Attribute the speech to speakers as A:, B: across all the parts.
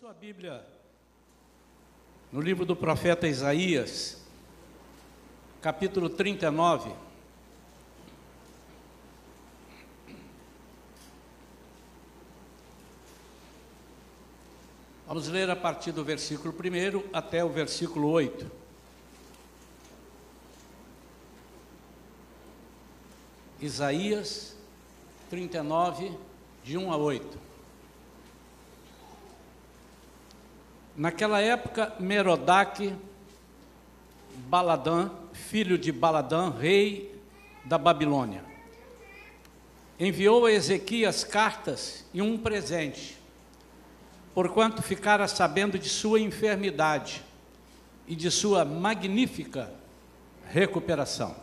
A: sua Bíblia no livro do profeta Isaías, capítulo 39. Vamos ler a partir do versículo 1 até o versículo 8. Isaías 39, de 1 a 8. Naquela época, Merodach Baladã, filho de Baladã, rei da Babilônia, enviou a Ezequias cartas e um presente, porquanto ficara sabendo de sua enfermidade e de sua magnífica recuperação.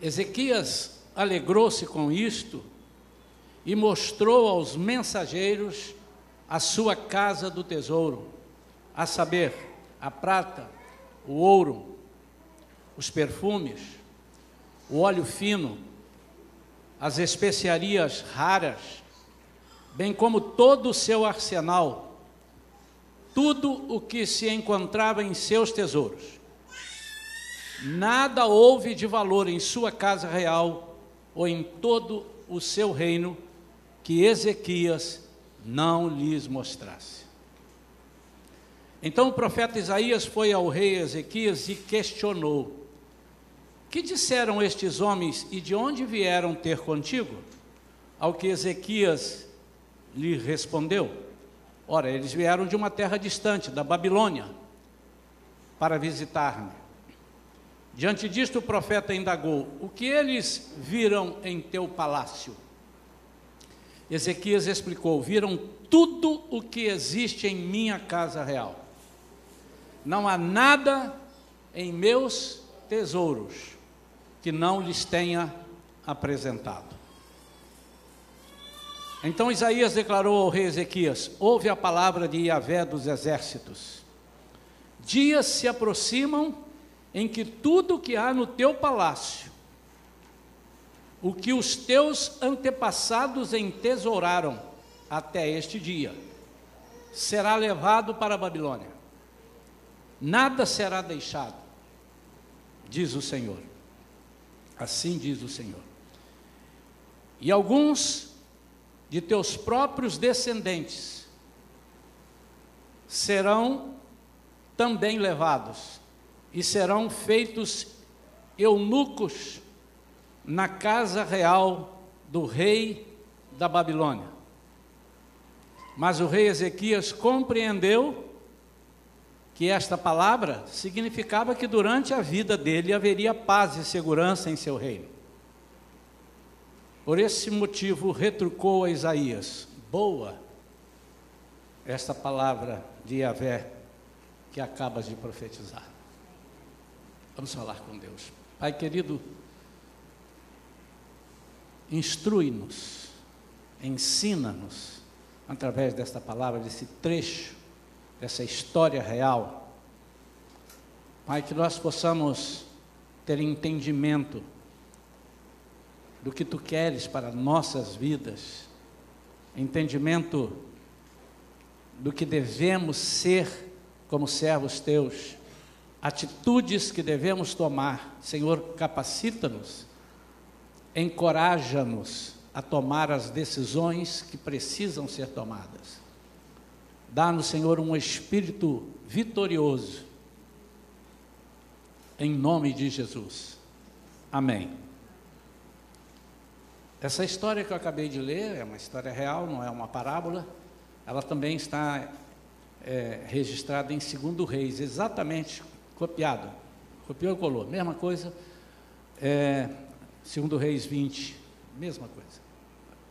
A: Ezequias alegrou-se com isto e mostrou aos mensageiros a sua casa do tesouro, a saber, a prata, o ouro, os perfumes, o óleo fino, as especiarias raras, bem como todo o seu arsenal, tudo o que se encontrava em seus tesouros. Nada houve de valor em sua casa real ou em todo o seu reino que Ezequias não lhes mostrasse. Então o profeta Isaías foi ao rei Ezequias e questionou: Que disseram estes homens e de onde vieram ter contigo? Ao que Ezequias lhe respondeu: Ora, eles vieram de uma terra distante, da Babilônia, para visitar-me. Diante disto, o profeta indagou: O que eles viram em teu palácio? Ezequias explicou: viram tudo o que existe em minha casa real. Não há nada em meus tesouros que não lhes tenha apresentado. Então Isaías declarou ao rei Ezequias: Ouve a palavra de Yahvé dos exércitos. Dias se aproximam em que tudo que há no teu palácio o que os teus antepassados entesouraram até este dia será levado para a Babilônia. Nada será deixado, diz o Senhor. Assim diz o Senhor. E alguns de teus próprios descendentes serão também levados e serão feitos eunucos na casa real do rei da Babilônia. Mas o rei Ezequias compreendeu que esta palavra significava que durante a vida dele haveria paz e segurança em seu reino. Por esse motivo, retrucou a Isaías: Boa esta palavra de Yahvé que acabas de profetizar. Vamos falar com Deus. Pai querido, instrui-nos, ensina-nos, através desta palavra, desse trecho, dessa história real. Pai, que nós possamos ter entendimento do que tu queres para nossas vidas, entendimento do que devemos ser como servos teus, atitudes que devemos tomar. Senhor, capacita-nos encoraja-nos a tomar as decisões que precisam ser tomadas. Dá-nos, Senhor, um espírito vitorioso. Em nome de Jesus. Amém. Essa história que eu acabei de ler é uma história real, não é uma parábola. Ela também está é, registrada em Segundo Reis, exatamente copiado. Copiou e colou, mesma coisa. É, Segundo Reis 20, mesma coisa,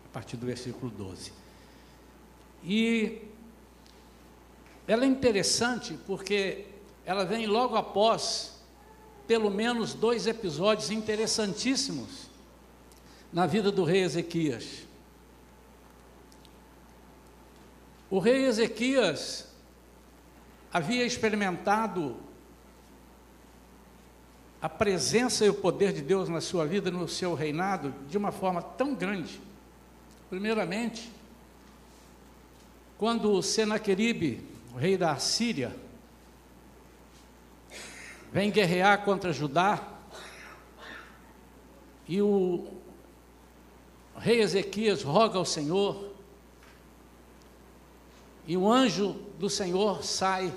A: a partir do versículo 12. E ela é interessante porque ela vem logo após pelo menos dois episódios interessantíssimos na vida do rei Ezequias. O rei Ezequias havia experimentado a presença e o poder de Deus na sua vida, no seu reinado, de uma forma tão grande. Primeiramente, quando Senaqueribe, o rei da Síria, vem guerrear contra Judá, e o rei Ezequias roga ao Senhor, e o anjo do Senhor sai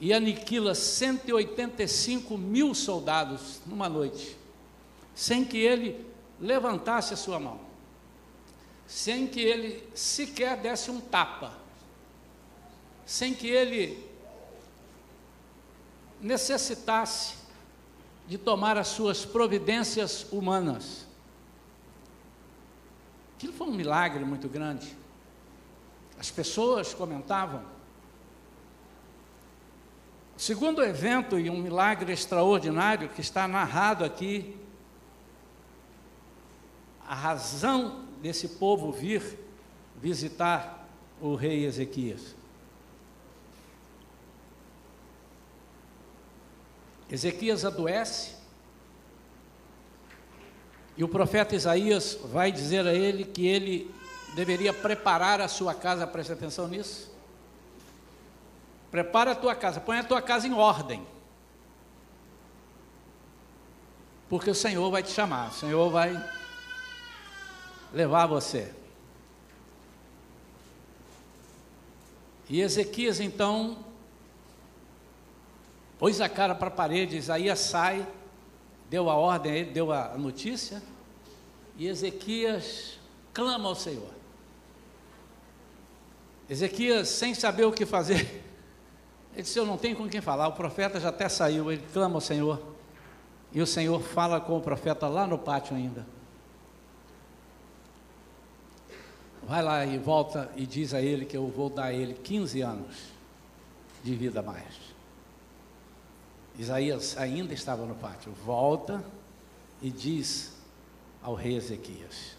A: e aniquila 185 mil soldados numa noite, sem que ele levantasse a sua mão, sem que ele sequer desse um tapa, sem que ele necessitasse de tomar as suas providências humanas. Aquilo foi um milagre muito grande. As pessoas comentavam. Segundo evento e um milagre extraordinário que está narrado aqui, a razão desse povo vir visitar o rei Ezequias. Ezequias adoece, e o profeta Isaías vai dizer a ele que ele deveria preparar a sua casa, preste atenção nisso. Prepara a tua casa, põe a tua casa em ordem. Porque o Senhor vai te chamar, o Senhor vai levar você. E Ezequias então pôs a cara para a parede, Isaías sai, deu a ordem, ele deu a notícia, e Ezequias clama ao Senhor. Ezequias, sem saber o que fazer, ele disse: Eu não tenho com quem falar. O profeta já até saiu, ele clama ao Senhor. E o Senhor fala com o profeta lá no pátio ainda. Vai lá e volta e diz a ele que eu vou dar a ele 15 anos de vida a mais. Isaías ainda estava no pátio. Volta e diz ao rei Ezequias.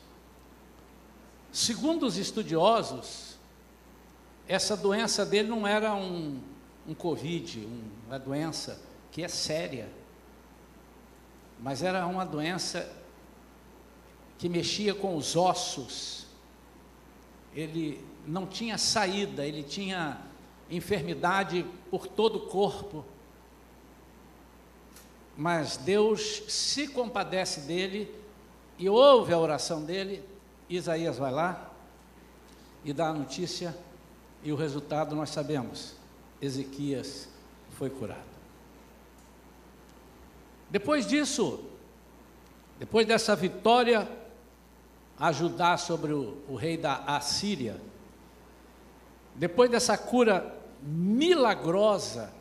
A: Segundo os estudiosos, essa doença dele não era um, um Covid, um, uma doença que é séria, mas era uma doença que mexia com os ossos. Ele não tinha saída, ele tinha enfermidade por todo o corpo. Mas Deus se compadece dele e ouve a oração dele. Isaías vai lá e dá a notícia e o resultado nós sabemos: Ezequias foi curado. Depois disso, depois dessa vitória a Judá sobre o, o rei da Assíria, depois dessa cura milagrosa,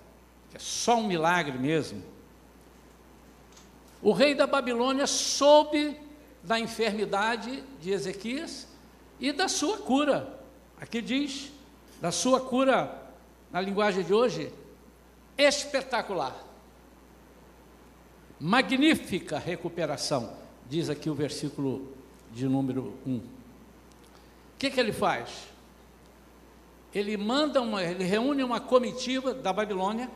A: que é só um milagre mesmo, o rei da Babilônia soube da enfermidade de Ezequias e da sua cura. Aqui diz: da sua cura, na linguagem de hoje, espetacular. Magnífica recuperação, diz aqui o versículo de número 1. O que, que ele faz? Ele manda uma, ele reúne uma comitiva da Babilônia,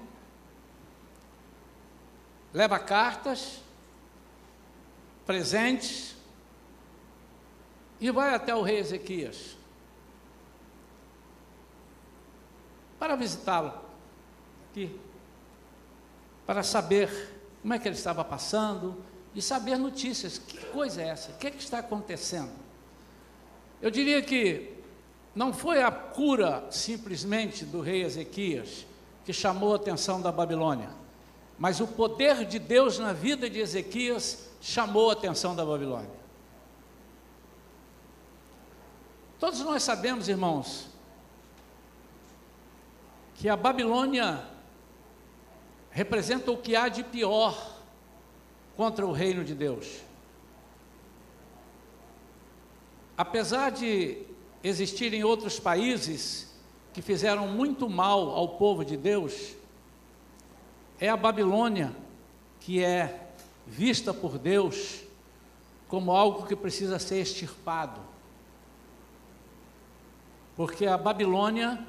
A: leva cartas, presentes, e vai até o rei Ezequias. Para visitá-lo aqui, para saber como é que ele estava passando e saber notícias. Que coisa é essa? O que, é que está acontecendo? Eu diria que não foi a cura simplesmente do rei Ezequias que chamou a atenção da Babilônia, mas o poder de Deus na vida de Ezequias chamou a atenção da Babilônia. Todos nós sabemos, irmãos, que a Babilônia representa o que há de pior contra o reino de Deus. Apesar de existirem outros países que fizeram muito mal ao povo de Deus, é a Babilônia que é vista por Deus como algo que precisa ser extirpado. Porque a Babilônia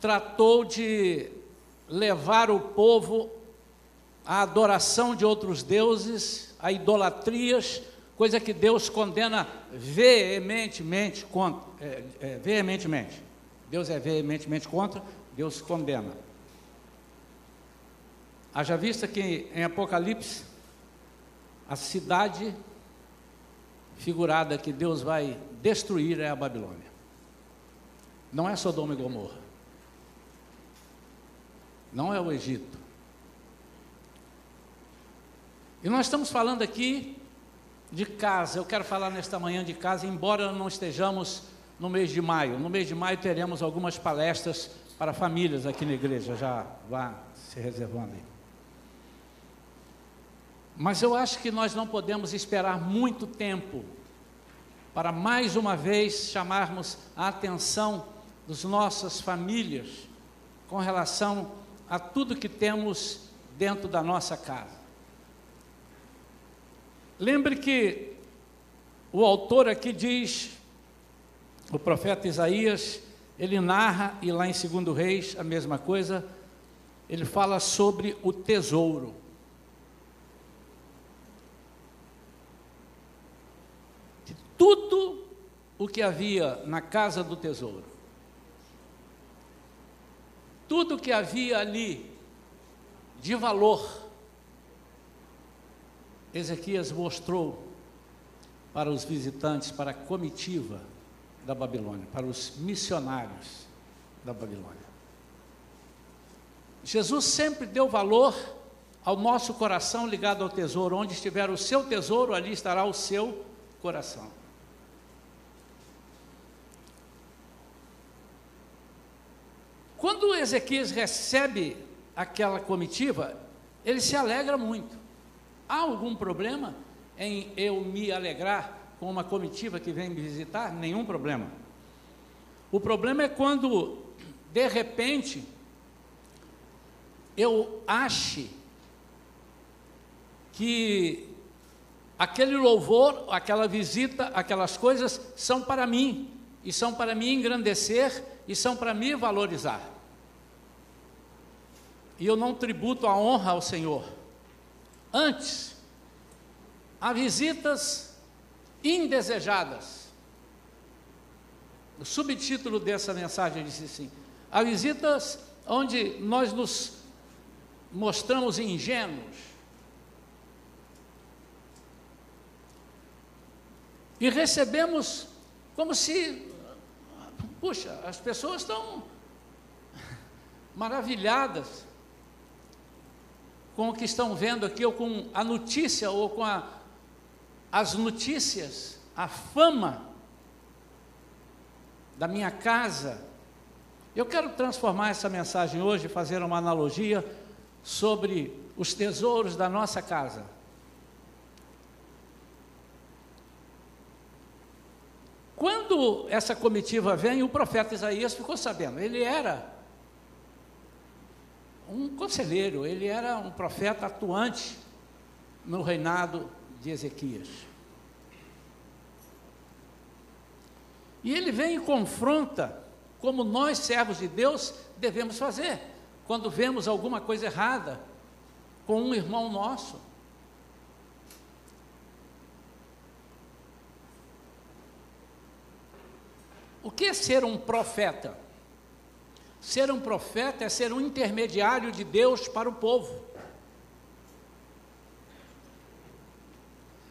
A: tratou de levar o povo à adoração de outros deuses, a idolatrias, coisa que Deus condena veementemente contra, é, é, veementemente. Deus é veementemente contra, Deus condena. Haja vista que em Apocalipse, a cidade figurada que Deus vai destruir é a Babilônia. Não é Sodoma e Gomorra. Não é o Egito. E nós estamos falando aqui de casa. Eu quero falar nesta manhã de casa, embora não estejamos no mês de maio. No mês de maio teremos algumas palestras para famílias aqui na igreja. Já vá se reservando aí. Mas eu acho que nós não podemos esperar muito tempo para mais uma vez chamarmos a atenção das nossas famílias com relação a tudo que temos dentro da nossa casa. Lembre que o autor aqui diz, o profeta Isaías, ele narra, e lá em 2 Reis, a mesma coisa, ele fala sobre o tesouro. De tudo o que havia na casa do tesouro, tudo que havia ali de valor, Ezequias mostrou para os visitantes, para a comitiva da Babilônia, para os missionários da Babilônia. Jesus sempre deu valor ao nosso coração ligado ao tesouro. Onde estiver o seu tesouro, ali estará o seu coração. Quando Ezequias recebe aquela comitiva, ele se alegra muito. Há algum problema em eu me alegrar com uma comitiva que vem me visitar? Nenhum problema. O problema é quando, de repente, eu ache que aquele louvor, aquela visita, aquelas coisas são para mim, e são para me engrandecer, e são para me valorizar. E eu não tributo a honra ao Senhor. Antes, há visitas indesejadas. O subtítulo dessa mensagem disse assim: há visitas onde nós nos mostramos ingênuos. E recebemos como se, puxa, as pessoas estão maravilhadas com o que estão vendo aqui, ou com a notícia, ou com a, as notícias, a fama da minha casa. Eu quero transformar essa mensagem hoje, fazer uma analogia sobre os tesouros da nossa casa. Quando essa comitiva vem, o profeta Isaías ficou sabendo. Ele era um conselheiro, ele era um profeta atuante no reinado de Ezequias. E ele vem e confronta como nós, servos de Deus, devemos fazer quando vemos alguma coisa errada com um irmão nosso. Que ser um profeta? Ser um profeta é ser um intermediário de Deus para o povo.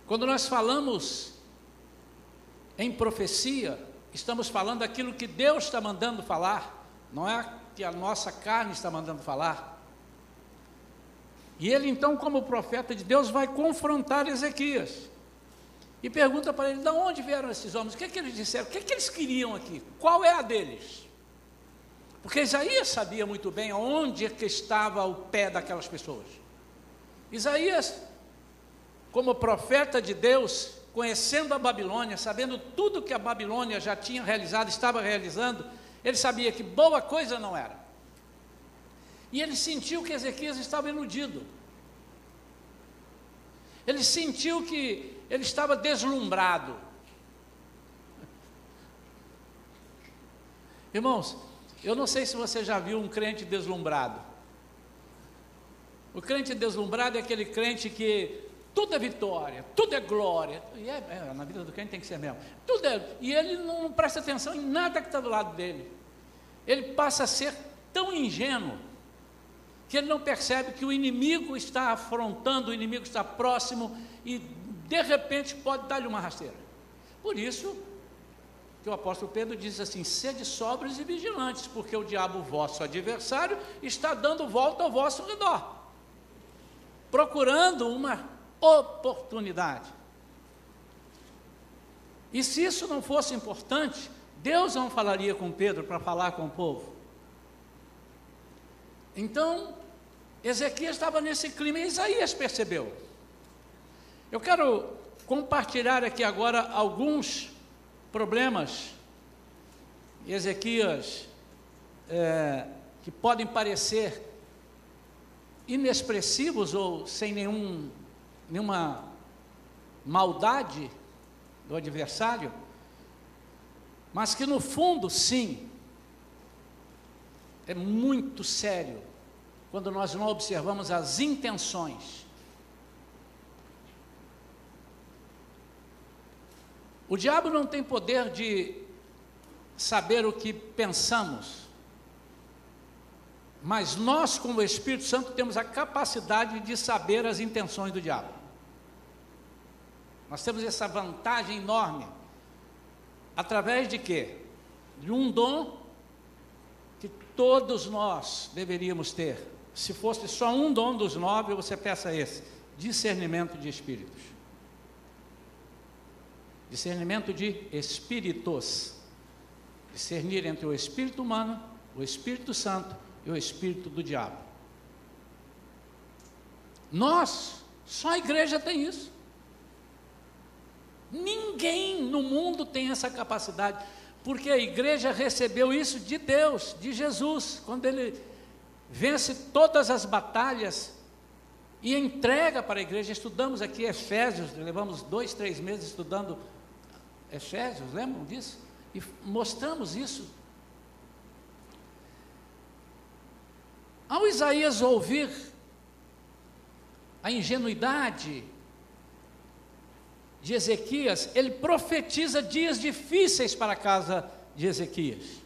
A: Quando nós falamos em profecia, estamos falando aquilo que Deus está mandando falar, não é que a nossa carne está mandando falar. E ele, então, como profeta de Deus, vai confrontar Ezequias. E pergunta para ele: de onde vieram esses homens? O que, é que eles disseram? O que, é que eles queriam aqui? Qual é a deles? Porque Isaías sabia muito bem onde é que estava o pé daquelas pessoas. Isaías, como profeta de Deus, conhecendo a Babilônia, sabendo tudo que a Babilônia já tinha realizado, estava realizando, ele sabia que boa coisa não era. E ele sentiu que Ezequias estava iludido. Ele sentiu que ele estava deslumbrado. Irmãos, eu não sei se você já viu um crente deslumbrado. O crente deslumbrado é aquele crente que tudo é vitória, tudo é glória. E é, é, na vida do crente tem que ser mesmo. Tudo é, e ele não presta atenção em nada que está do lado dele. Ele passa a ser tão ingênuo que ele não percebe que o inimigo está afrontando, o inimigo está próximo e de repente pode dar-lhe uma rasteira. Por isso que o apóstolo Pedro diz assim: sede sóbrios e vigilantes, porque o diabo, vosso adversário, está dando volta ao vosso redor, procurando uma oportunidade. E se isso não fosse importante, Deus não falaria com Pedro para falar com o povo. Então, Ezequias estava nesse clima e Isaías percebeu. Eu quero compartilhar aqui agora alguns problemas, Ezequias, é, que podem parecer inexpressivos ou sem nenhum, nenhuma maldade do adversário, mas que no fundo, sim, é muito sério quando nós não observamos as intenções. O diabo não tem poder de saber o que pensamos, mas nós, como Espírito Santo, temos a capacidade de saber as intenções do diabo. Nós temos essa vantagem enorme. Através de quê? De um dom que todos nós deveríamos ter. Se fosse só um dom dos nove, você peça esse: discernimento de espíritos. Discernimento de espíritos. Discernir entre o espírito humano, o Espírito Santo e o espírito do diabo. Nós, só a igreja tem isso. Ninguém no mundo tem essa capacidade, porque a igreja recebeu isso de Deus, de Jesus, quando ele vence todas as batalhas e entrega para a igreja. Estudamos aqui Efésios, levamos dois, três meses estudando Efésios, lembram disso? E mostramos isso. Ao Isaías ouvir a ingenuidade de Ezequias, ele profetiza dias difíceis para a casa de Ezequias.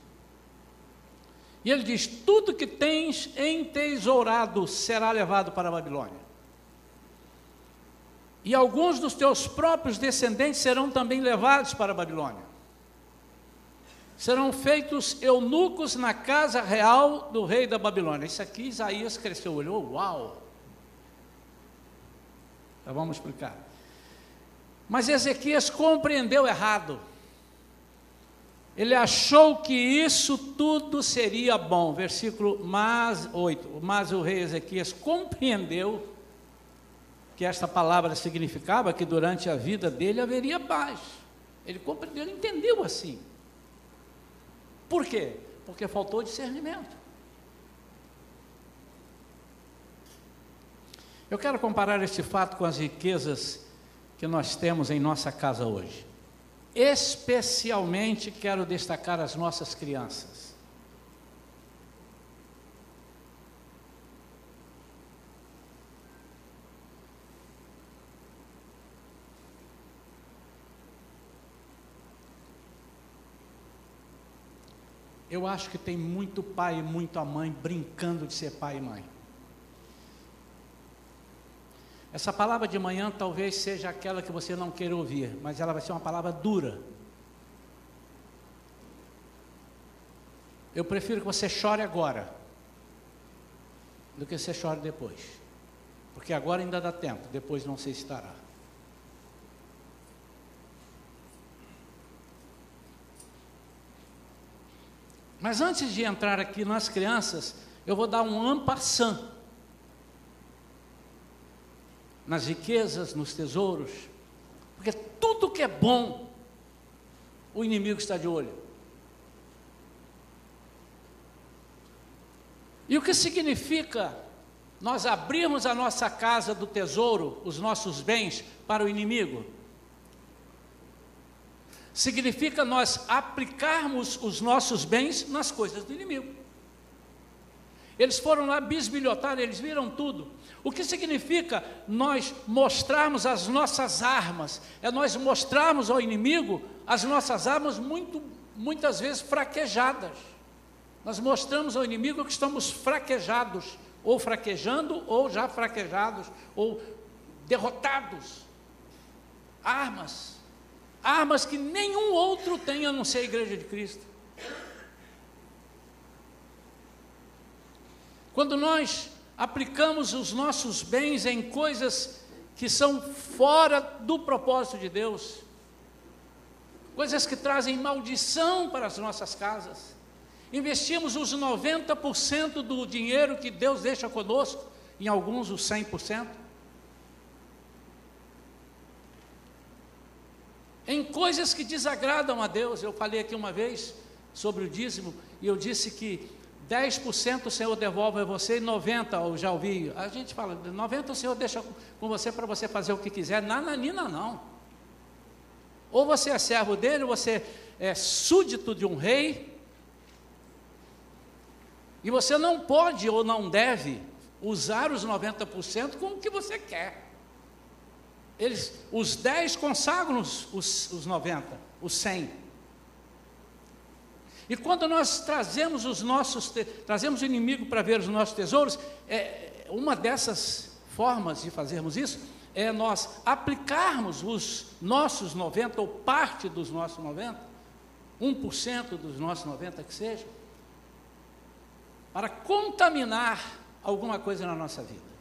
A: E ele diz: Tudo que tens entesourado será levado para a Babilônia. E alguns dos teus próprios descendentes serão também levados para a Babilônia. Serão feitos eunucos na casa real do rei da Babilônia. Isso aqui Isaías cresceu, olhou, uau! Então vamos explicar. Mas Ezequias compreendeu errado. Ele achou que isso tudo seria bom. Versículo mas, 8. Mas o rei Ezequias compreendeu que esta palavra significava que durante a vida dele haveria paz. Ele compreendeu, ele entendeu assim. Por quê? Porque faltou discernimento. Eu quero comparar este fato com as riquezas que nós temos em nossa casa hoje. Especialmente quero destacar as nossas crianças. Eu acho que tem muito pai e muita mãe brincando de ser pai e mãe. Essa palavra de manhã talvez seja aquela que você não queira ouvir, mas ela vai ser uma palavra dura. Eu prefiro que você chore agora do que você chore depois. Porque agora ainda dá tempo, depois não se estará. Mas antes de entrar aqui nas crianças, eu vou dar um ampassant nas riquezas, nos tesouros, porque tudo que é bom, o inimigo está de olho. E o que significa nós abrirmos a nossa casa do tesouro, os nossos bens, para o inimigo? Significa nós aplicarmos os nossos bens nas coisas do inimigo. Eles foram lá bisbilhotar, eles viram tudo. O que significa nós mostrarmos as nossas armas? É nós mostrarmos ao inimigo as nossas armas muito, muitas vezes fraquejadas. Nós mostramos ao inimigo que estamos fraquejados, ou fraquejando, ou já fraquejados, ou derrotados. Armas. Armas que nenhum outro tem a não ser a igreja de Cristo. Quando nós aplicamos os nossos bens em coisas que são fora do propósito de Deus, coisas que trazem maldição para as nossas casas, investimos os 90% do dinheiro que Deus deixa conosco, em alguns os 100%, em coisas que desagradam a Deus. Eu falei aqui uma vez sobre o dízimo e eu disse que 10% o Senhor devolve a você e 90% eu já ouvi. A gente fala, 90% o Senhor deixa com você para você fazer o que quiser. Nananina não. Ou você é servo dele, ou você é súdito de um rei. E você não pode ou não deve usar os 90% com o que você quer. Eles, os 10 consagram os, os, os 90, os 100. E quando nós trazemos os nossos, trazemos o inimigo para ver os nossos tesouros, é, uma dessas formas de fazermos isso é nós aplicarmos os nossos 90, ou parte dos nossos 90, 1% dos nossos 90 que seja, para contaminar alguma coisa na nossa vida.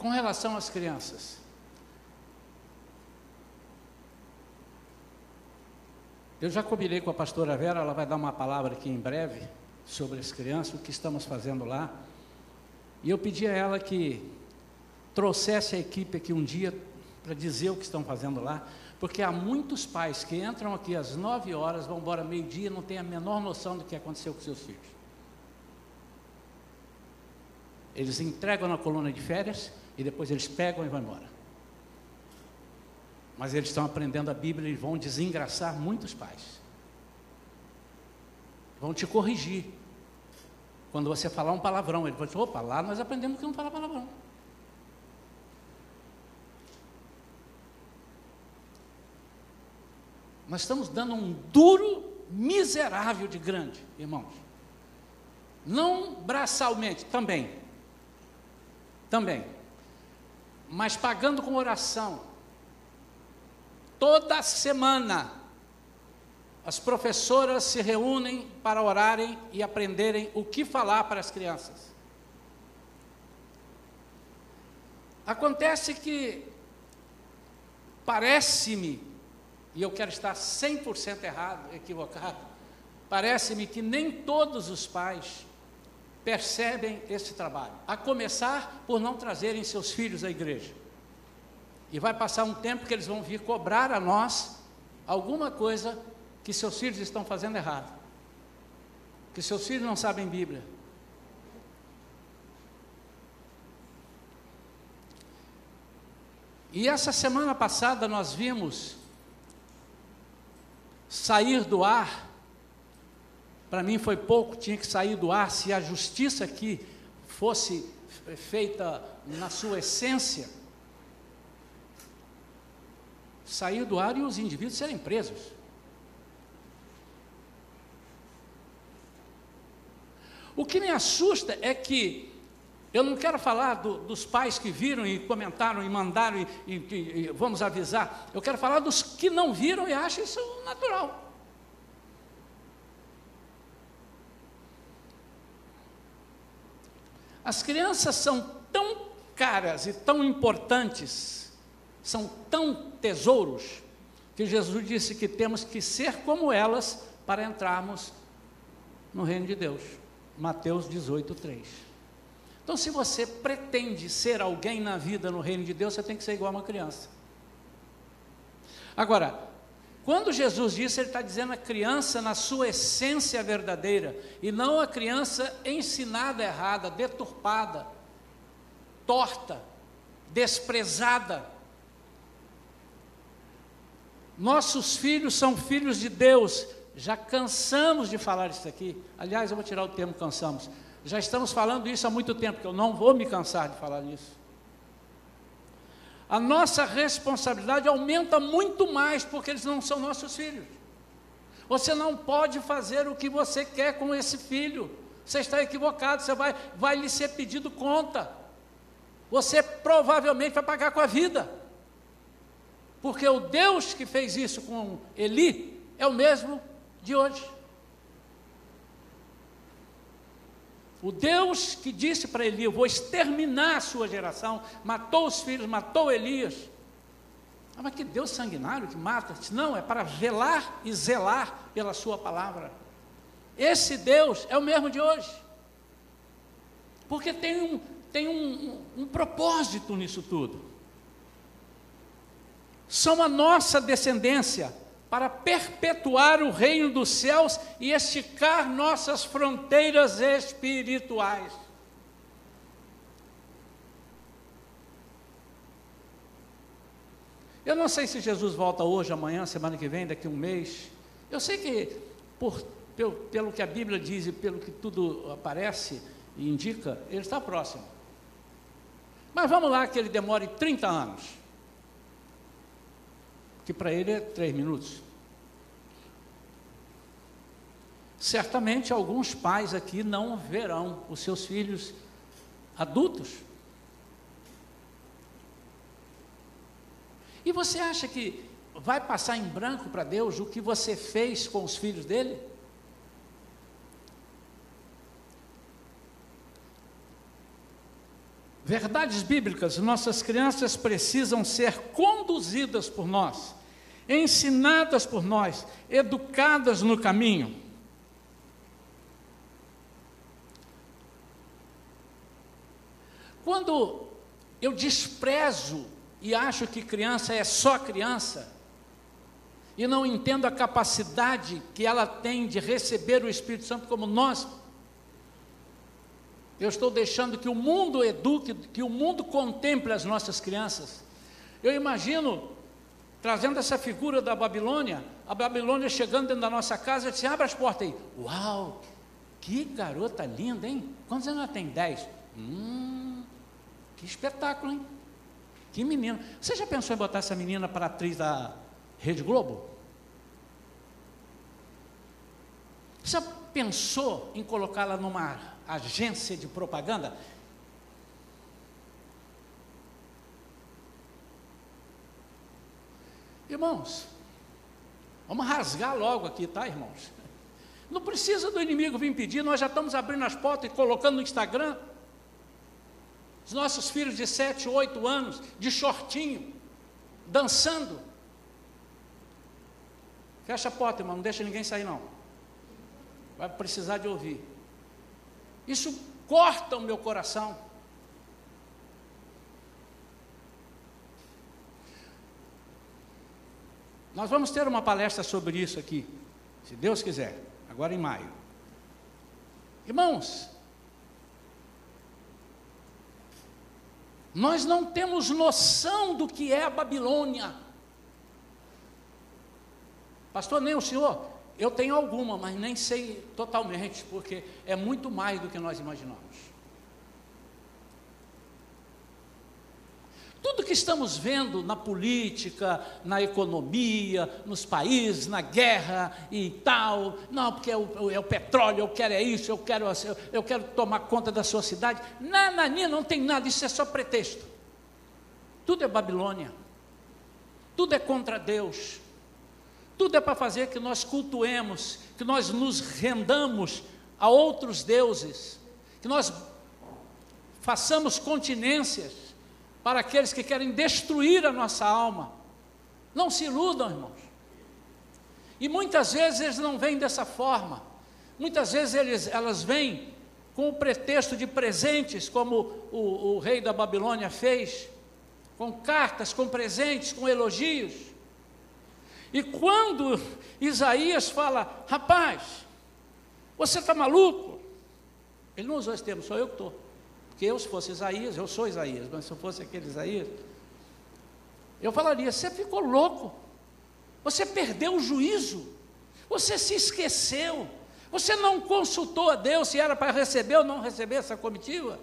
A: Com relação às crianças, Eu já combinei com a pastora Vera, ela vai dar uma palavra aqui em breve sobre as crianças, o que estamos fazendo lá. E eu pedi a ela que trouxesse a equipe aqui um dia para dizer o que estão fazendo lá, porque há muitos pais que entram aqui às nove horas, vão embora meio-dia, não têm a menor noção do que aconteceu com seus filhos. Eles entregam na coluna de férias e depois eles pegam e vão embora mas eles estão aprendendo a Bíblia e vão desengraçar muitos pais. Vão te corrigir. Quando você falar um palavrão, ele vai dizer: opa, lá nós aprendemos que não fala palavrão. Nós estamos dando um duro miserável de grande, irmãos. Não braçalmente, também. Também. Mas pagando com oração, Toda semana, as professoras se reúnem para orarem e aprenderem o que falar para as crianças. Acontece que parece-me, e eu quero estar 100% errado, equivocado, parece-me que nem todos os pais percebem esse trabalho, a começar por não trazerem seus filhos à igreja. E vai passar um tempo que eles vão vir cobrar a nós alguma coisa que seus filhos estão fazendo errado. Que seus filhos não sabem Bíblia. E essa semana passada nós vimos sair do ar. Para mim foi pouco, tinha que sair do ar se a justiça aqui fosse feita na sua essência sair do ar e os indivíduos serem presos. O que me assusta é que eu não quero falar do, dos pais que viram e comentaram e mandaram e, e, e, vamos avisar. Eu quero falar dos que não viram e acham isso natural. As crianças são tão caras e tão importantes são tão tesouros que Jesus disse que temos que ser como elas para entrarmos no reino de Deus. Mateus 18, 3. Então, se você pretende ser alguém na vida no reino de Deus, você tem que ser igual a uma criança. Agora, quando Jesus disse, ele está dizendo a criança na sua essência verdadeira, e não a criança ensinada errada, deturpada, torta, desprezada. Nossos filhos são filhos de Deus. Já cansamos de falar isso aqui. Aliás, eu vou tirar o termo cansamos. Já estamos falando isso há muito tempo, que eu não vou me cansar de falar nisso. A nossa responsabilidade aumenta muito mais porque eles não são nossos filhos. Você não pode fazer o que você quer com esse filho. Você está equivocado, você vai, vai lhe ser pedido conta. Você provavelmente vai pagar com a vida. Porque o Deus que fez isso com Eli é o mesmo de hoje. O Deus que disse para Eli: Eu vou exterminar a sua geração, matou os filhos, matou Elias. Ah, mas que Deus sanguinário que mata? Não, é para velar e zelar pela sua palavra. Esse Deus é o mesmo de hoje. Porque tem um, tem um, um, um propósito nisso tudo. São a nossa descendência para perpetuar o reino dos céus e esticar nossas fronteiras espirituais. Eu não sei se Jesus volta hoje, amanhã, semana que vem, daqui a um mês. Eu sei que, por, pelo, pelo que a Bíblia diz e pelo que tudo aparece e indica, ele está próximo. Mas vamos lá que ele demore 30 anos que para ele é três minutos. Certamente alguns pais aqui não verão os seus filhos adultos. E você acha que vai passar em branco para Deus o que você fez com os filhos dele? Verdades bíblicas, nossas crianças precisam ser conduzidas por nós, ensinadas por nós, educadas no caminho. Quando eu desprezo e acho que criança é só criança, e não entendo a capacidade que ela tem de receber o Espírito Santo como nós eu estou deixando que o mundo eduque, que o mundo contemple as nossas crianças. Eu imagino, trazendo essa figura da Babilônia, a Babilônia chegando dentro da nossa casa disse: abre as portas aí. Uau, que garota linda, hein? Quantos anos ela tem? Dez. Hum, que espetáculo, hein? Que menina. Você já pensou em botar essa menina para atriz da Rede Globo? Você pensou em colocá-la numa agência de propaganda. Irmãos, vamos rasgar logo aqui, tá, irmãos? Não precisa do inimigo vir pedir, nós já estamos abrindo as portas e colocando no Instagram. Os nossos filhos de 7, 8 anos, de shortinho, dançando. Fecha a porta, irmão, não deixa ninguém sair, não. Vai precisar de ouvir. Isso corta o meu coração. Nós vamos ter uma palestra sobre isso aqui, se Deus quiser, agora em maio. Irmãos, nós não temos noção do que é a Babilônia. Pastor, nem o senhor? Eu tenho alguma, mas nem sei totalmente, porque é muito mais do que nós imaginamos. Tudo que estamos vendo na política, na economia, nos países, na guerra e tal, não, porque é o, é o petróleo, eu quero é isso, eu quero, eu quero tomar conta da sua cidade. Nada, não tem nada, isso é só pretexto. Tudo é Babilônia, tudo é contra Deus. Tudo é para fazer que nós cultuemos, que nós nos rendamos a outros deuses, que nós façamos continências para aqueles que querem destruir a nossa alma. Não se iludam, irmãos. E muitas vezes eles não vêm dessa forma. Muitas vezes eles, elas vêm com o pretexto de presentes, como o, o rei da Babilônia fez, com cartas, com presentes, com elogios. E quando Isaías fala, rapaz, você está maluco? Ele não usou esse termo, sou eu que estou. Porque eu, se fosse Isaías, eu sou Isaías, mas se eu fosse aquele Isaías, eu falaria, você ficou louco. Você perdeu o juízo. Você se esqueceu. Você não consultou a Deus se era para receber ou não receber essa comitiva.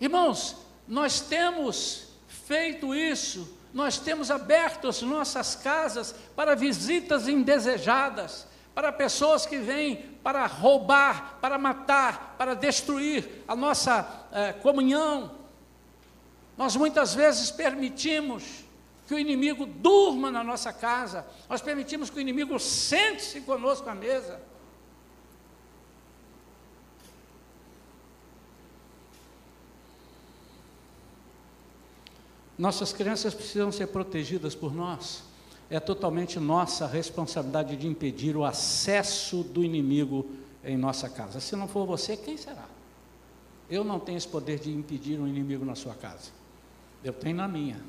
A: Irmãos, nós temos feito isso, nós temos aberto as nossas casas para visitas indesejadas, para pessoas que vêm para roubar, para matar, para destruir a nossa eh, comunhão. Nós muitas vezes permitimos que o inimigo durma na nossa casa, nós permitimos que o inimigo sente-se conosco à mesa. Nossas crianças precisam ser protegidas por nós. É totalmente nossa responsabilidade de impedir o acesso do inimigo em nossa casa. Se não for você, quem será? Eu não tenho esse poder de impedir um inimigo na sua casa. Eu tenho na minha,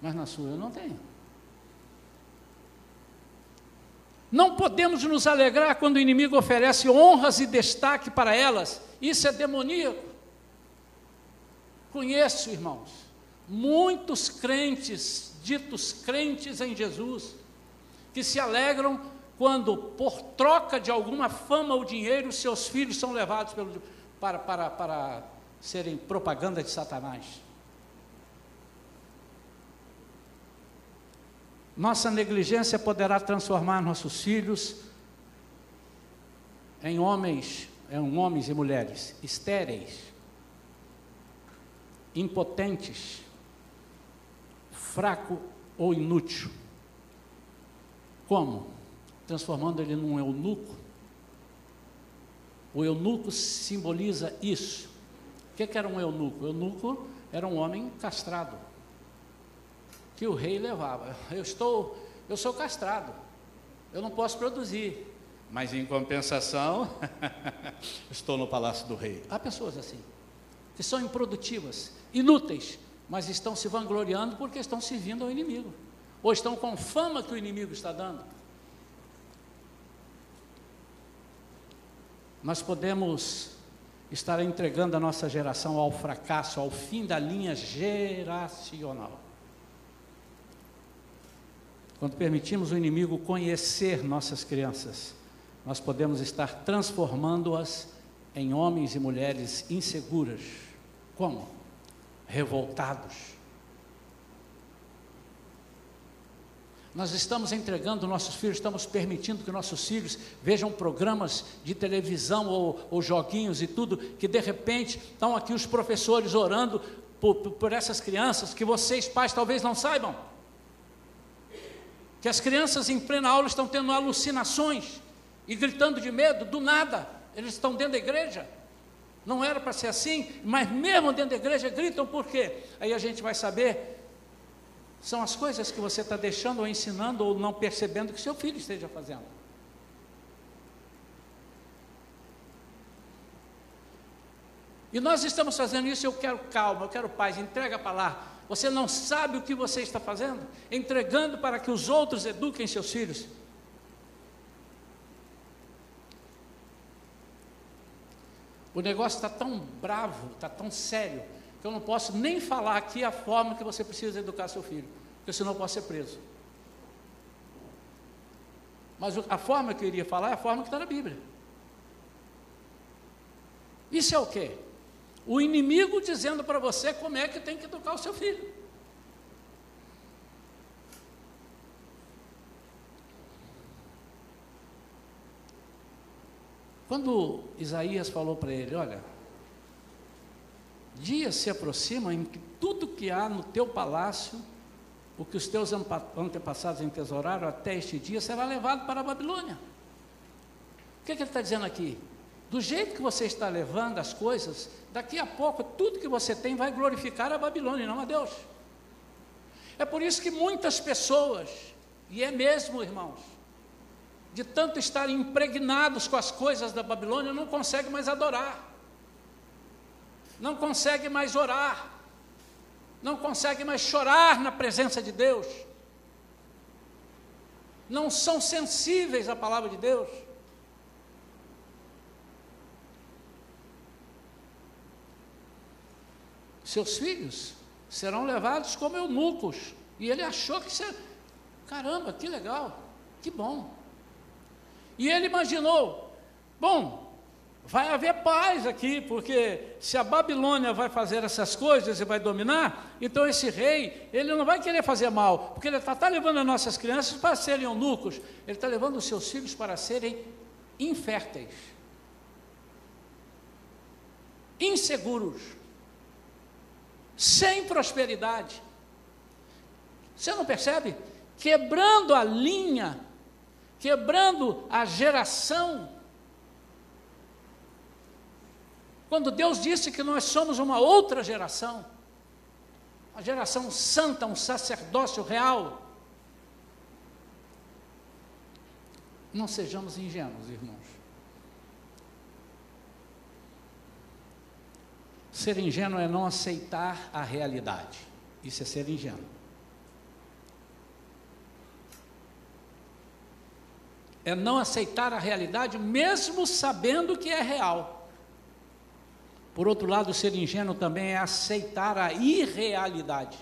A: mas na sua eu não tenho. Não podemos nos alegrar quando o inimigo oferece honras e destaque para elas. Isso é demoníaco. Conheço, irmãos, muitos crentes, ditos crentes em Jesus, que se alegram quando, por troca de alguma fama ou dinheiro, seus filhos são levados pelo, para, para, para serem propaganda de Satanás. Nossa negligência poderá transformar nossos filhos em homens, em homens e mulheres estéreis, impotentes, fraco ou inútil. Como? Transformando ele num eunuco. O eunuco simboliza isso. O que, era um eunuco? O eunuco era um homem castrado, que o rei levava. Eu estou, eu sou castrado, eu não posso produzir, mas em compensação, estou no palácio do rei. Há pessoas assim, que são improdutivas, inúteis, mas estão se vangloriando porque estão servindo ao inimigo, ou estão com fama que o inimigo está dando. Nós podemos estar entregando a nossa geração ao fracasso, ao fim da linha geracional. Quando permitimos o inimigo conhecer nossas crianças, nós podemos estar transformando-as em homens e mulheres inseguras. Como? Revoltados. Nós estamos entregando nossos filhos, estamos permitindo que nossos filhos vejam programas de televisão ou, ou joguinhos e tudo, que de repente estão aqui os professores orando por, por essas crianças, que vocês, pais, talvez não saibam. Que as crianças em plena aula estão tendo alucinações e gritando de medo, do nada, eles estão dentro da igreja. Não era para ser assim, mas mesmo dentro da igreja gritam por quê? Aí a gente vai saber. São as coisas que você está deixando ou ensinando ou não percebendo que seu filho esteja fazendo. E nós estamos fazendo isso, eu quero calma, eu quero paz, entrega para lá. Você não sabe o que você está fazendo? Entregando para que os outros eduquem seus filhos. O negócio está tão bravo, está tão sério, que eu não posso nem falar aqui a forma que você precisa educar seu filho, porque senão eu posso ser preso. Mas a forma que eu iria falar é a forma que está na Bíblia. Isso é o quê? O inimigo dizendo para você como é que tem que educar o seu filho. Quando Isaías falou para ele: Olha, dias se aproximam em que tudo que há no teu palácio, o que os teus antepassados entesouraram até este dia, será levado para a Babilônia. O que, é que ele está dizendo aqui? Do jeito que você está levando as coisas, daqui a pouco tudo que você tem vai glorificar a Babilônia não a Deus. É por isso que muitas pessoas, e é mesmo, irmãos, de tanto estarem impregnados com as coisas da Babilônia, não consegue mais adorar, não consegue mais orar, não consegue mais chorar na presença de Deus, não são sensíveis à palavra de Deus. Seus filhos serão levados como eunucos. E ele achou que isso caramba, que legal, que bom. E ele imaginou, bom, vai haver paz aqui, porque se a Babilônia vai fazer essas coisas e vai dominar, então esse rei, ele não vai querer fazer mal, porque ele está tá levando as nossas crianças para serem eunucos, ele está levando os seus filhos para serem inférteis, inseguros, sem prosperidade. Você não percebe? Quebrando a linha, quebrando a geração Quando Deus disse que nós somos uma outra geração, uma geração santa, um sacerdócio real. Não sejamos ingênuos, irmãos. Ser ingênuo é não aceitar a realidade. Isso é ser ingênuo. É não aceitar a realidade, mesmo sabendo que é real. Por outro lado, ser ingênuo também é aceitar a irrealidade,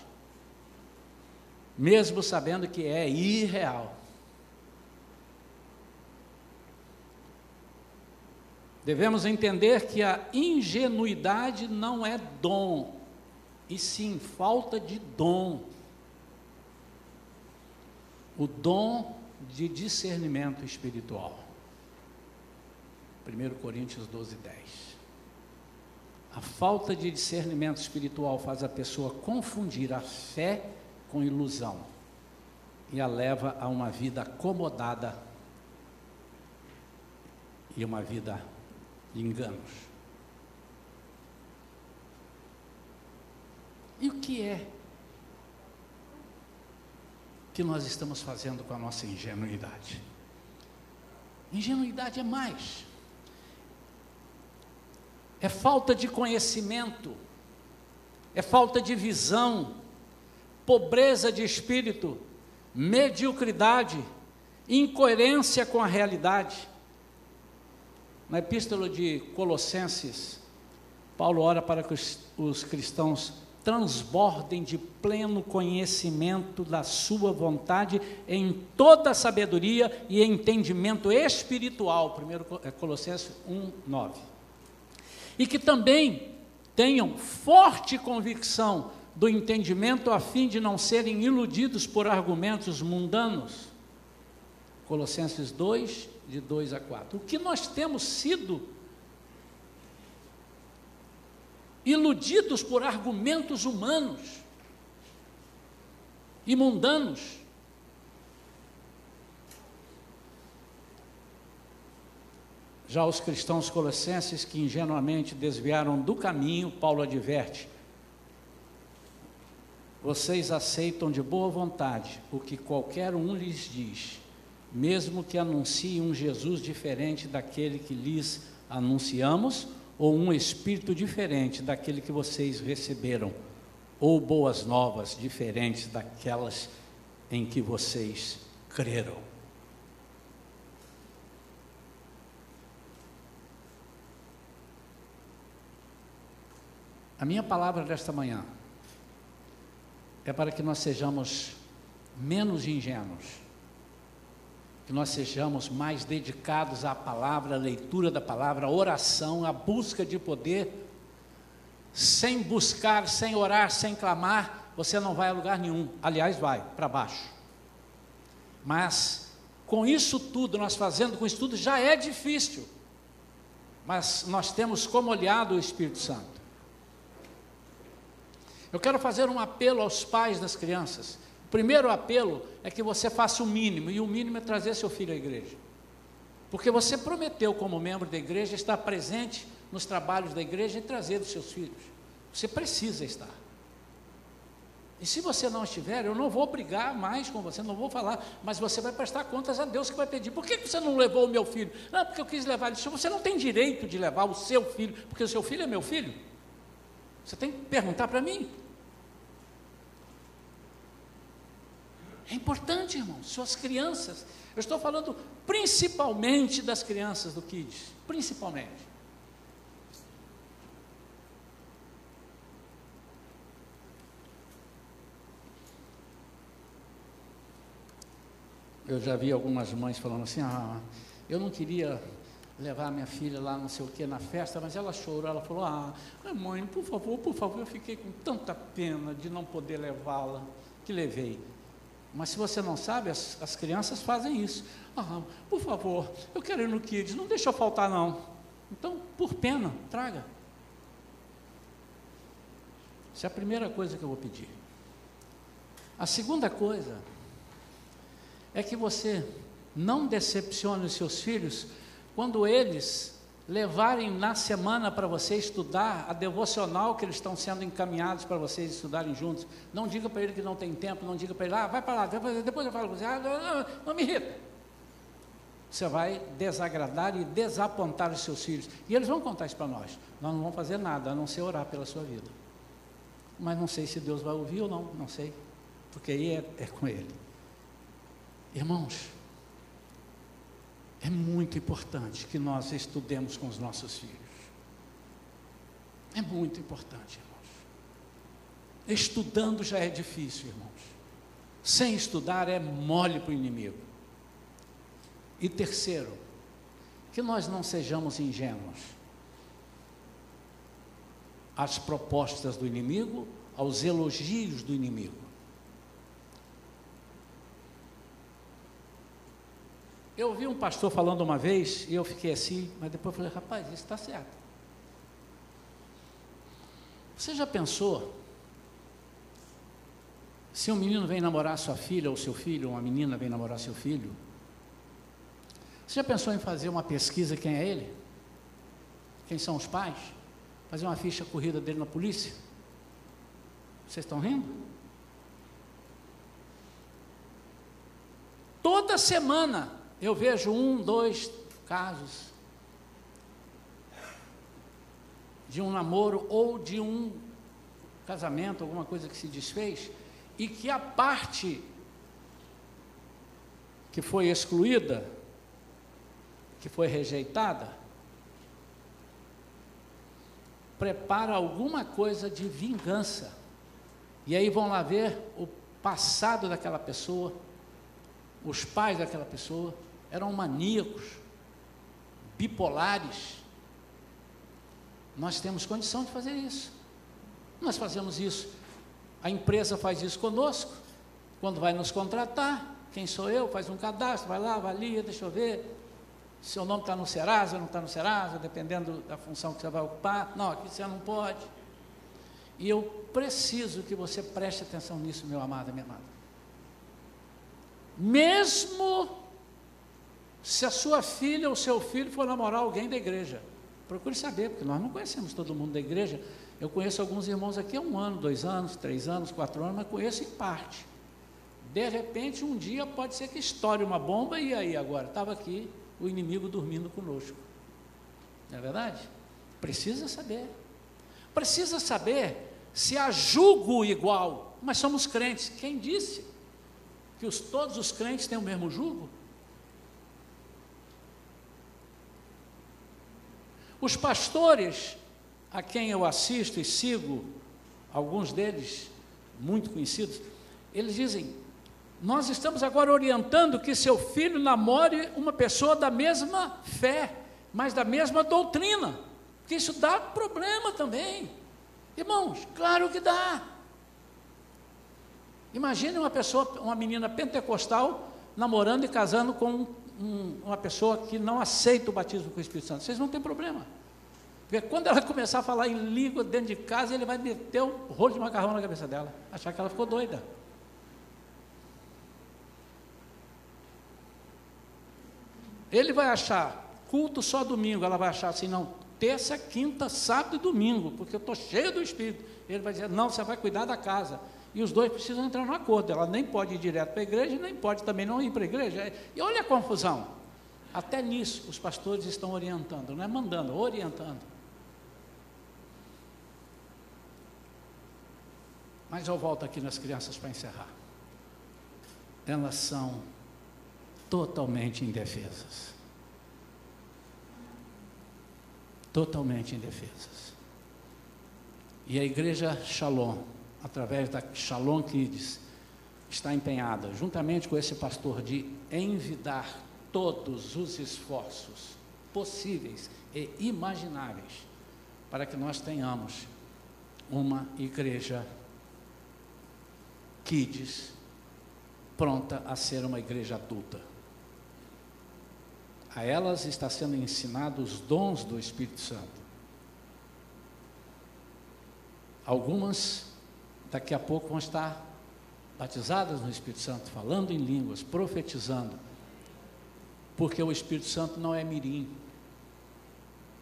A: mesmo sabendo que é irreal. Devemos entender que a ingenuidade não é dom, e sim falta de dom. O dom de discernimento espiritual. 1 Coríntios 12, 10. A falta de discernimento espiritual faz a pessoa confundir a fé com ilusão e a leva a uma vida acomodada e uma vida de enganos. E o que é que nós estamos fazendo com a nossa ingenuidade? Ingenuidade é mais. É falta de conhecimento, é falta de visão, pobreza de espírito, mediocridade, incoerência com a realidade. Na epístola de Colossenses, Paulo ora para que os, os cristãos transbordem de pleno conhecimento da sua vontade em toda sabedoria e entendimento espiritual. 1 Colossenses 1, 9 e que também tenham forte convicção do entendimento a fim de não serem iludidos por argumentos mundanos. Colossenses 2, de 2 a 4. O que nós temos sido iludidos por argumentos humanos e mundanos. Já os cristãos colossenses que ingenuamente desviaram do caminho, Paulo adverte: vocês aceitam de boa vontade o que qualquer um lhes diz, mesmo que anuncie um Jesus diferente daquele que lhes anunciamos, ou um espírito diferente daquele que vocês receberam, ou boas novas diferentes daquelas em que vocês creram. A minha palavra desta manhã é para que nós sejamos menos ingênuos, que nós sejamos mais dedicados à palavra, à leitura da palavra, à oração, à busca de poder. Sem buscar, sem orar, sem clamar, você não vai a lugar nenhum. Aliás, vai para baixo. Mas com isso tudo, nós fazendo com isso tudo, já é difícil. Mas nós temos como olhado o Espírito Santo. Eu quero fazer um apelo aos pais das crianças. Primeiro apelo é que você faça o mínimo, e o mínimo é trazer seu filho à igreja. Porque você prometeu, como membro da igreja, estar presente nos trabalhos da igreja e trazer os seus filhos. Você precisa estar. E se você não estiver, eu não vou brigar mais com você, não vou falar, mas você vai prestar contas a Deus que vai pedir. Por que você não levou o meu filho? Não, porque eu quis levar ele. Você não tem direito de levar o seu filho, porque o seu filho é meu filho. Você tem que perguntar para mim. É importante, irmão. suas crianças. Eu estou falando principalmente das crianças do Kids, principalmente. Eu já vi algumas mães falando assim: ah, eu não queria levar minha filha lá, não sei o que, na festa, mas ela chorou. Ela falou: ah, mãe, por favor, por favor, eu fiquei com tanta pena de não poder levá-la que levei. Mas se você não sabe, as, as crianças fazem isso. Ah, por favor, eu quero ir no Kids, não deixa eu faltar não. Então, por pena, traga. Essa é a primeira coisa que eu vou pedir. A segunda coisa é que você não decepcione os seus filhos quando eles levarem na semana para você estudar a devocional que eles estão sendo encaminhados para vocês estudarem juntos. Não diga para ele que não tem tempo, não diga para ele, ah, vai para lá, depois, eu falo com você, ah, não, não, não me irrita. Você vai desagradar e desapontar os seus filhos. E eles vão contar isso para nós. Nós não vamos fazer nada, a não ser orar pela sua vida. Mas não sei se Deus vai ouvir ou não, não sei. Porque aí é, é com Ele. Irmãos, é muito importante que nós estudemos com os nossos filhos. É muito importante, irmãos. Estudando já é difícil, irmãos. Sem estudar é mole para o inimigo. E terceiro, que nós não sejamos ingênuos às propostas do inimigo, aos elogios do inimigo. Eu ouvi um pastor falando uma vez e eu fiquei assim, mas depois falei, rapaz, isso está certo. Você já pensou se um menino vem namorar sua filha ou seu filho, ou uma menina vem namorar seu filho? Você já pensou em fazer uma pesquisa quem é ele? Quem são os pais? Fazer uma ficha corrida dele na polícia? Vocês estão rindo? Toda semana eu vejo um, dois casos de um namoro ou de um casamento, alguma coisa que se desfez, e que a parte que foi excluída, que foi rejeitada, prepara alguma coisa de vingança. E aí vão lá ver o passado daquela pessoa, os pais daquela pessoa, eram maníacos, bipolares. Nós temos condição de fazer isso. Nós fazemos isso. A empresa faz isso conosco. Quando vai nos contratar, quem sou eu? Faz um cadastro, vai lá, avalia, deixa eu ver. Seu nome está no Serasa, não está no Serasa, dependendo da função que você vai ocupar. Não, aqui você não pode. E eu preciso que você preste atenção nisso, meu amado, minha amada. Mesmo se a sua filha ou seu filho for namorar alguém da igreja. Procure saber, porque nós não conhecemos todo mundo da igreja. Eu conheço alguns irmãos aqui há um ano, dois anos, três anos, quatro anos, mas conheço em parte. De repente, um dia pode ser que estoure uma bomba e aí agora estava aqui o inimigo dormindo conosco. Não é verdade? Precisa saber. Precisa saber se há julgo igual. Mas somos crentes. Quem disse que os, todos os crentes têm o mesmo julgo? Os pastores a quem eu assisto e sigo, alguns deles muito conhecidos, eles dizem: Nós estamos agora orientando que seu filho namore uma pessoa da mesma fé, mas da mesma doutrina, porque isso dá problema também. Irmãos, claro que dá. Imagine uma pessoa, uma menina pentecostal, namorando e casando com um, uma pessoa que não aceita o batismo com o Espírito Santo, vocês não têm problema. Porque quando ela começar a falar em língua dentro de casa, ele vai meter o rolo de macarrão na cabeça dela, achar que ela ficou doida. Ele vai achar culto só domingo, ela vai achar assim, não, terça, quinta, sábado e domingo, porque eu estou cheio do Espírito. Ele vai dizer, não, você vai cuidar da casa. E os dois precisam entrar no acordo. Ela nem pode ir direto para a igreja, nem pode também não ir para a igreja. E olha a confusão. Até nisso os pastores estão orientando, não é mandando, orientando. Mas eu volto aqui nas crianças para encerrar. Elas são totalmente indefesas. Totalmente indefesas. E a igreja Shalom através da Shalom Kids, está empenhada, juntamente com esse pastor, de envidar todos os esforços possíveis e imagináveis para que nós tenhamos uma igreja kids pronta a ser uma igreja adulta. A elas está sendo ensinado os dons do Espírito Santo. Algumas daqui a pouco vão estar batizadas no Espírito Santo, falando em línguas, profetizando. Porque o Espírito Santo não é mirim.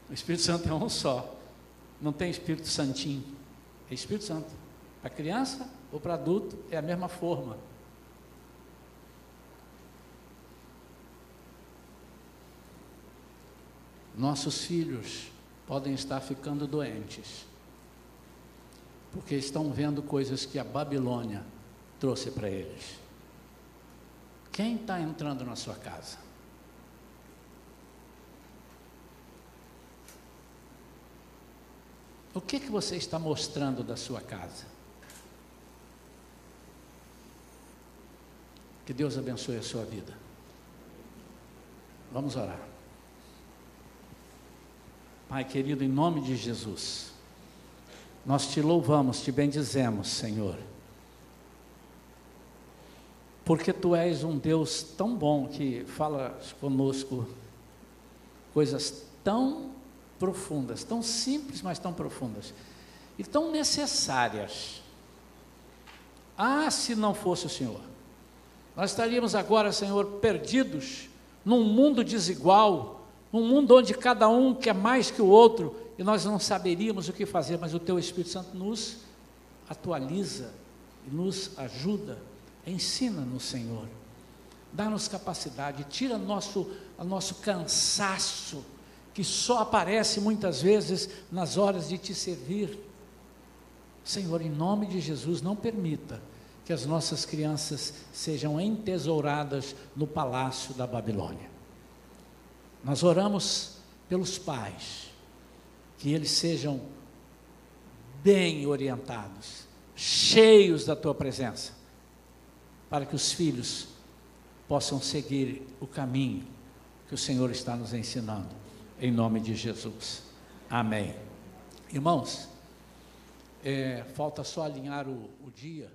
A: O Espírito Santo é um só. Não tem Espírito Santinho. É Espírito Santo. Para criança ou para adulto é a mesma forma. Nossos filhos podem estar ficando doentes, porque estão vendo coisas que a Babilônia trouxe para eles. Quem está entrando na sua casa? O que, que você está mostrando da sua casa? Que Deus abençoe a sua vida. Vamos orar. Pai querido, em nome de Jesus, nós te louvamos, te bendizemos, Senhor, porque tu és um Deus tão bom que fala conosco coisas tão profundas, tão simples, mas tão profundas, e tão necessárias. Ah, se não fosse o Senhor, nós estaríamos agora, Senhor, perdidos num mundo desigual, num mundo onde cada um quer mais que o outro, e nós não saberíamos o que fazer, mas o Teu Espírito Santo nos atualiza e nos ajuda, ensina-nos, Senhor, dá-nos capacidade, tira nosso, nosso cansaço, que só aparece muitas vezes nas horas de te servir. Senhor, em nome de Jesus, não permita que as nossas crianças sejam entesouradas no palácio da Babilônia. Nós oramos pelos pais, que eles sejam bem orientados, cheios da tua presença, para que os filhos possam seguir o caminho que o Senhor está nos ensinando em nome de Jesus. Amém. Irmãos, é, falta só alinhar o, o dia.